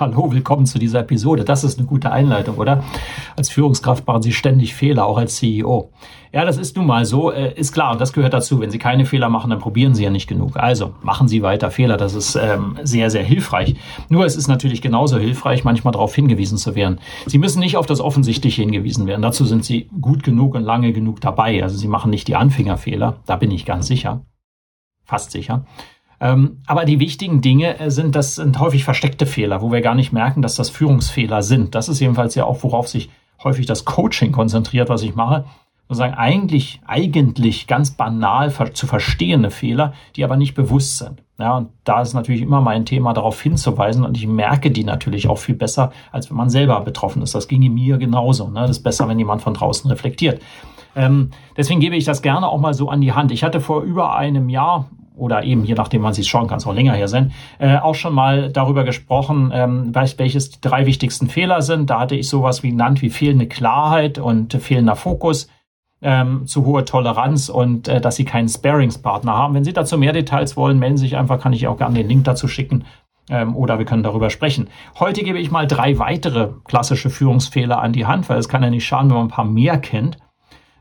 Hallo, willkommen zu dieser Episode. Das ist eine gute Einleitung, oder? Als Führungskraft machen Sie ständig Fehler, auch als CEO. Ja, das ist nun mal so, äh, ist klar, und das gehört dazu. Wenn Sie keine Fehler machen, dann probieren Sie ja nicht genug. Also machen Sie weiter Fehler, das ist ähm, sehr, sehr hilfreich. Nur es ist natürlich genauso hilfreich, manchmal darauf hingewiesen zu werden. Sie müssen nicht auf das Offensichtliche hingewiesen werden. Dazu sind Sie gut genug und lange genug dabei. Also Sie machen nicht die Anfängerfehler, da bin ich ganz sicher. Fast sicher. Ähm, aber die wichtigen Dinge äh, sind, das sind häufig versteckte Fehler, wo wir gar nicht merken, dass das Führungsfehler sind. Das ist jedenfalls ja auch, worauf sich häufig das Coaching konzentriert, was ich mache. Sozusagen eigentlich, eigentlich ganz banal zu verstehende Fehler, die aber nicht bewusst sind. Ja, und da ist natürlich immer mein Thema, darauf hinzuweisen. Und ich merke die natürlich auch viel besser, als wenn man selber betroffen ist. Das ginge mir genauso. Ne? Das ist besser, wenn jemand von draußen reflektiert. Ähm, deswegen gebe ich das gerne auch mal so an die Hand. Ich hatte vor über einem Jahr oder eben, je nachdem, wann Sie es schauen, kann es auch länger her sein, äh, auch schon mal darüber gesprochen, ähm, welches die drei wichtigsten Fehler sind. Da hatte ich sowas wie genannt wie fehlende Klarheit und fehlender Fokus, ähm, zu hohe Toleranz und äh, dass Sie keinen Sparingspartner haben. Wenn Sie dazu mehr Details wollen, melden Sie sich einfach, kann ich auch gerne den Link dazu schicken ähm, oder wir können darüber sprechen. Heute gebe ich mal drei weitere klassische Führungsfehler an die Hand, weil es kann ja nicht schaden, wenn man ein paar mehr kennt.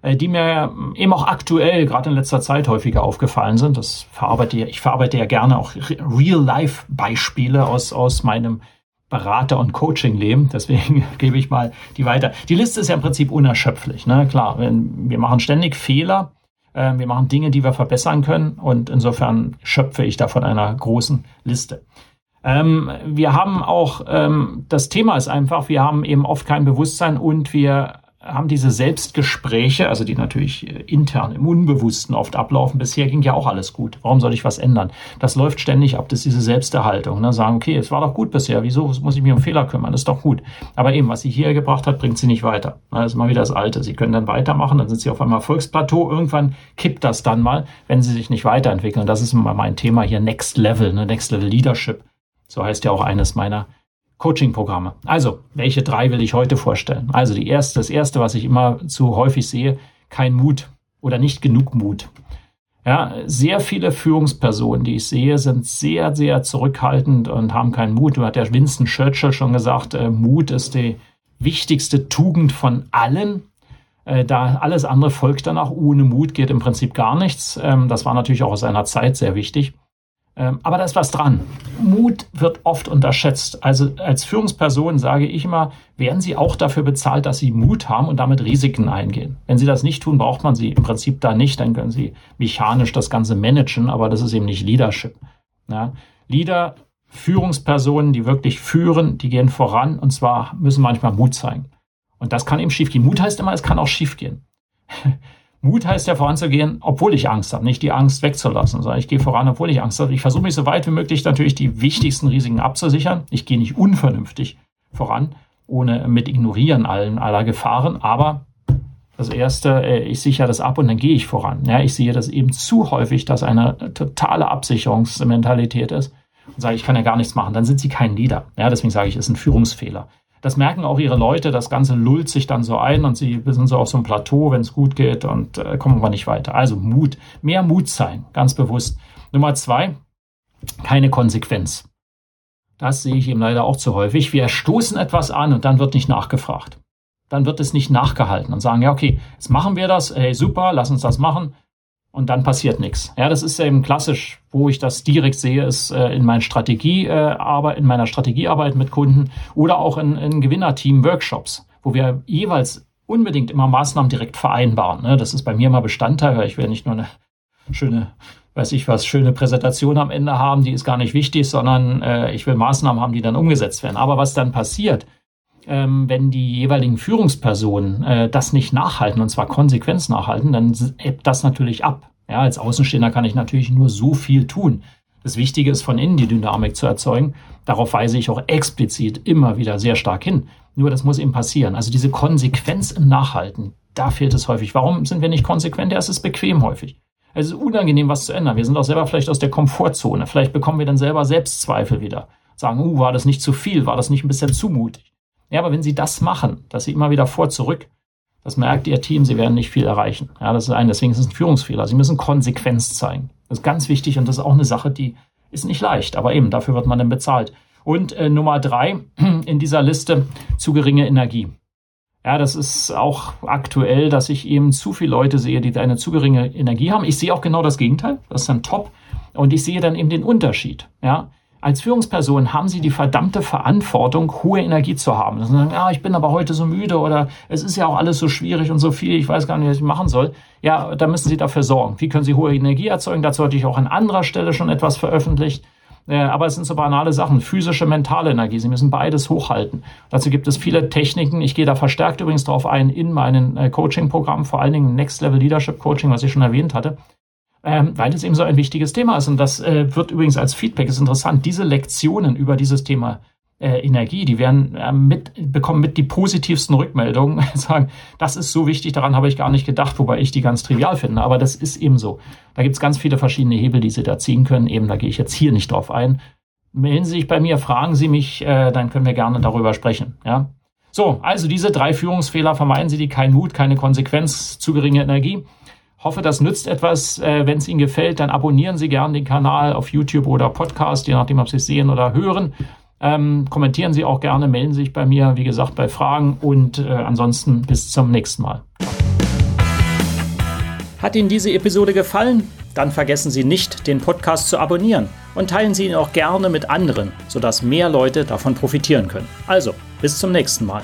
Äh, die mir eben auch aktuell, gerade in letzter Zeit häufiger aufgefallen sind. Das verarbeite ich, verarbeite ja gerne auch Real-Life-Beispiele aus, aus meinem Berater- und Coaching-Leben. Deswegen gebe ich mal die weiter. Die Liste ist ja im Prinzip unerschöpflich. Ne? Klar, wir machen ständig Fehler. Äh, wir machen Dinge, die wir verbessern können. Und insofern schöpfe ich da von einer großen Liste. Ähm, wir haben auch, ähm, das Thema ist einfach, wir haben eben oft kein Bewusstsein und wir haben diese Selbstgespräche, also die natürlich äh, intern im Unbewussten oft ablaufen. Bisher ging ja auch alles gut. Warum soll ich was ändern? Das läuft ständig ab. Das ist diese Selbsterhaltung. Ne? Sagen, okay, es war doch gut bisher. Wieso muss ich mich um Fehler kümmern? Das ist doch gut. Aber eben, was sie hier gebracht hat, bringt sie nicht weiter. Das ist mal wieder das Alte. Sie können dann weitermachen, dann sind sie auf einmal Erfolgsplateau. Irgendwann kippt das dann mal, wenn sie sich nicht weiterentwickeln. Das ist immer mein Thema hier, Next Level, ne? Next Level Leadership. So heißt ja auch eines meiner Coaching-Programme. Also, welche drei will ich heute vorstellen? Also, die erste, das erste, was ich immer zu häufig sehe, kein Mut oder nicht genug Mut. Ja, sehr viele Führungspersonen, die ich sehe, sind sehr, sehr zurückhaltend und haben keinen Mut. Du hat der Winston Churchill schon gesagt, äh, Mut ist die wichtigste Tugend von allen. Äh, da alles andere folgt danach. Ohne Mut geht im Prinzip gar nichts. Ähm, das war natürlich auch aus seiner Zeit sehr wichtig. Ähm, aber da ist was dran. Mut wird oft unterschätzt. Also als Führungsperson sage ich immer, werden Sie auch dafür bezahlt, dass Sie Mut haben und damit Risiken eingehen. Wenn Sie das nicht tun, braucht man Sie im Prinzip da nicht. Dann können Sie mechanisch das Ganze managen, aber das ist eben nicht Leadership. Ja? Leader, Führungspersonen, die wirklich führen, die gehen voran und zwar müssen manchmal Mut zeigen. Und das kann eben schiefgehen. Mut heißt immer, es kann auch schiefgehen. Mut heißt ja voranzugehen, obwohl ich Angst habe, nicht die Angst wegzulassen, sondern ich gehe voran, obwohl ich Angst habe. Ich versuche mich so weit wie möglich natürlich die wichtigsten Risiken abzusichern. Ich gehe nicht unvernünftig voran, ohne mit ignorieren allen aller Gefahren, aber das erste, äh, ich sichere das ab und dann gehe ich voran. Ja, ich sehe das eben zu häufig, dass eine totale Absicherungsmentalität ist und sage, ich kann ja gar nichts machen. Dann sind sie kein Leader. Ja, deswegen sage ich, es ist ein Führungsfehler. Das merken auch ihre Leute, das Ganze lullt sich dann so ein und sie sind so auf so einem Plateau, wenn es gut geht und äh, kommen wir nicht weiter. Also Mut, mehr Mut sein, ganz bewusst. Nummer zwei, keine Konsequenz. Das sehe ich eben leider auch zu häufig. Wir stoßen etwas an und dann wird nicht nachgefragt. Dann wird es nicht nachgehalten und sagen, ja, okay, jetzt machen wir das, hey, super, lass uns das machen und dann passiert nichts. Ja, das ist eben klassisch, wo ich das direkt sehe, ist äh, in meiner Strategie, äh, aber in meiner Strategiearbeit mit Kunden oder auch in, in Gewinnerteam-Workshops, wo wir jeweils unbedingt immer Maßnahmen direkt vereinbaren. Ne? Das ist bei mir immer Bestandteil, weil ich will nicht nur eine schöne, weiß ich was, schöne Präsentation am Ende haben, die ist gar nicht wichtig, sondern äh, ich will Maßnahmen haben, die dann umgesetzt werden. Aber was dann passiert, ähm, wenn die jeweiligen Führungspersonen äh, das nicht nachhalten, und zwar Konsequenz nachhalten, dann ebbt das natürlich ab. Ja, als Außenstehender kann ich natürlich nur so viel tun. Das Wichtige ist, von innen die Dynamik zu erzeugen. Darauf weise ich auch explizit immer wieder sehr stark hin. Nur das muss eben passieren. Also diese Konsequenz im Nachhalten, da fehlt es häufig. Warum sind wir nicht konsequent? Ja, es ist bequem häufig. Es ist unangenehm, was zu ändern. Wir sind auch selber vielleicht aus der Komfortzone. Vielleicht bekommen wir dann selber Selbstzweifel wieder. Sagen, uh, war das nicht zu viel? War das nicht ein bisschen zu mutig? Ja, aber wenn Sie das machen, dass Sie immer wieder vor, zurück, das merkt Ihr Team, Sie werden nicht viel erreichen. Ja, das ist ein, deswegen ist es ein Führungsfehler. Sie müssen Konsequenz zeigen. Das ist ganz wichtig und das ist auch eine Sache, die ist nicht leicht, aber eben dafür wird man dann bezahlt. Und äh, Nummer drei in dieser Liste, zu geringe Energie. Ja, das ist auch aktuell, dass ich eben zu viele Leute sehe, die eine zu geringe Energie haben. Ich sehe auch genau das Gegenteil. Das ist dann top. Und ich sehe dann eben den Unterschied. Ja, als Führungsperson haben Sie die verdammte Verantwortung, hohe Energie zu haben. Sie sagen, ja, ich bin aber heute so müde oder es ist ja auch alles so schwierig und so viel, ich weiß gar nicht, was ich machen soll. Ja, da müssen Sie dafür sorgen. Wie können Sie hohe Energie erzeugen? Dazu hatte ich auch an anderer Stelle schon etwas veröffentlicht. Äh, aber es sind so banale Sachen, physische, mentale Energie. Sie müssen beides hochhalten. Dazu gibt es viele Techniken. Ich gehe da verstärkt übrigens darauf ein in meinen äh, Coaching-Programmen, vor allen Dingen Next Level Leadership Coaching, was ich schon erwähnt hatte. Ähm, weil es eben so ein wichtiges Thema ist. Und das äh, wird übrigens als Feedback, ist interessant, diese Lektionen über dieses Thema äh, Energie, die werden äh, mit, bekommen mit die positivsten Rückmeldungen, sagen, das ist so wichtig, daran habe ich gar nicht gedacht, wobei ich die ganz trivial finde, aber das ist eben so. Da gibt es ganz viele verschiedene Hebel, die Sie da ziehen können, eben da gehe ich jetzt hier nicht drauf ein. Melden Sie sich bei mir, fragen Sie mich, äh, dann können wir gerne darüber sprechen. Ja? So, also diese drei Führungsfehler, vermeiden Sie die, kein Mut, keine Konsequenz, zu geringe Energie. Hoffe, das nützt etwas. Äh, Wenn es Ihnen gefällt, dann abonnieren Sie gerne den Kanal auf YouTube oder Podcast, je nachdem, ob Sie es sehen oder hören. Ähm, kommentieren Sie auch gerne, melden Sie sich bei mir, wie gesagt, bei Fragen und äh, ansonsten bis zum nächsten Mal. Hat Ihnen diese Episode gefallen? Dann vergessen Sie nicht, den Podcast zu abonnieren und teilen Sie ihn auch gerne mit anderen, sodass mehr Leute davon profitieren können. Also, bis zum nächsten Mal.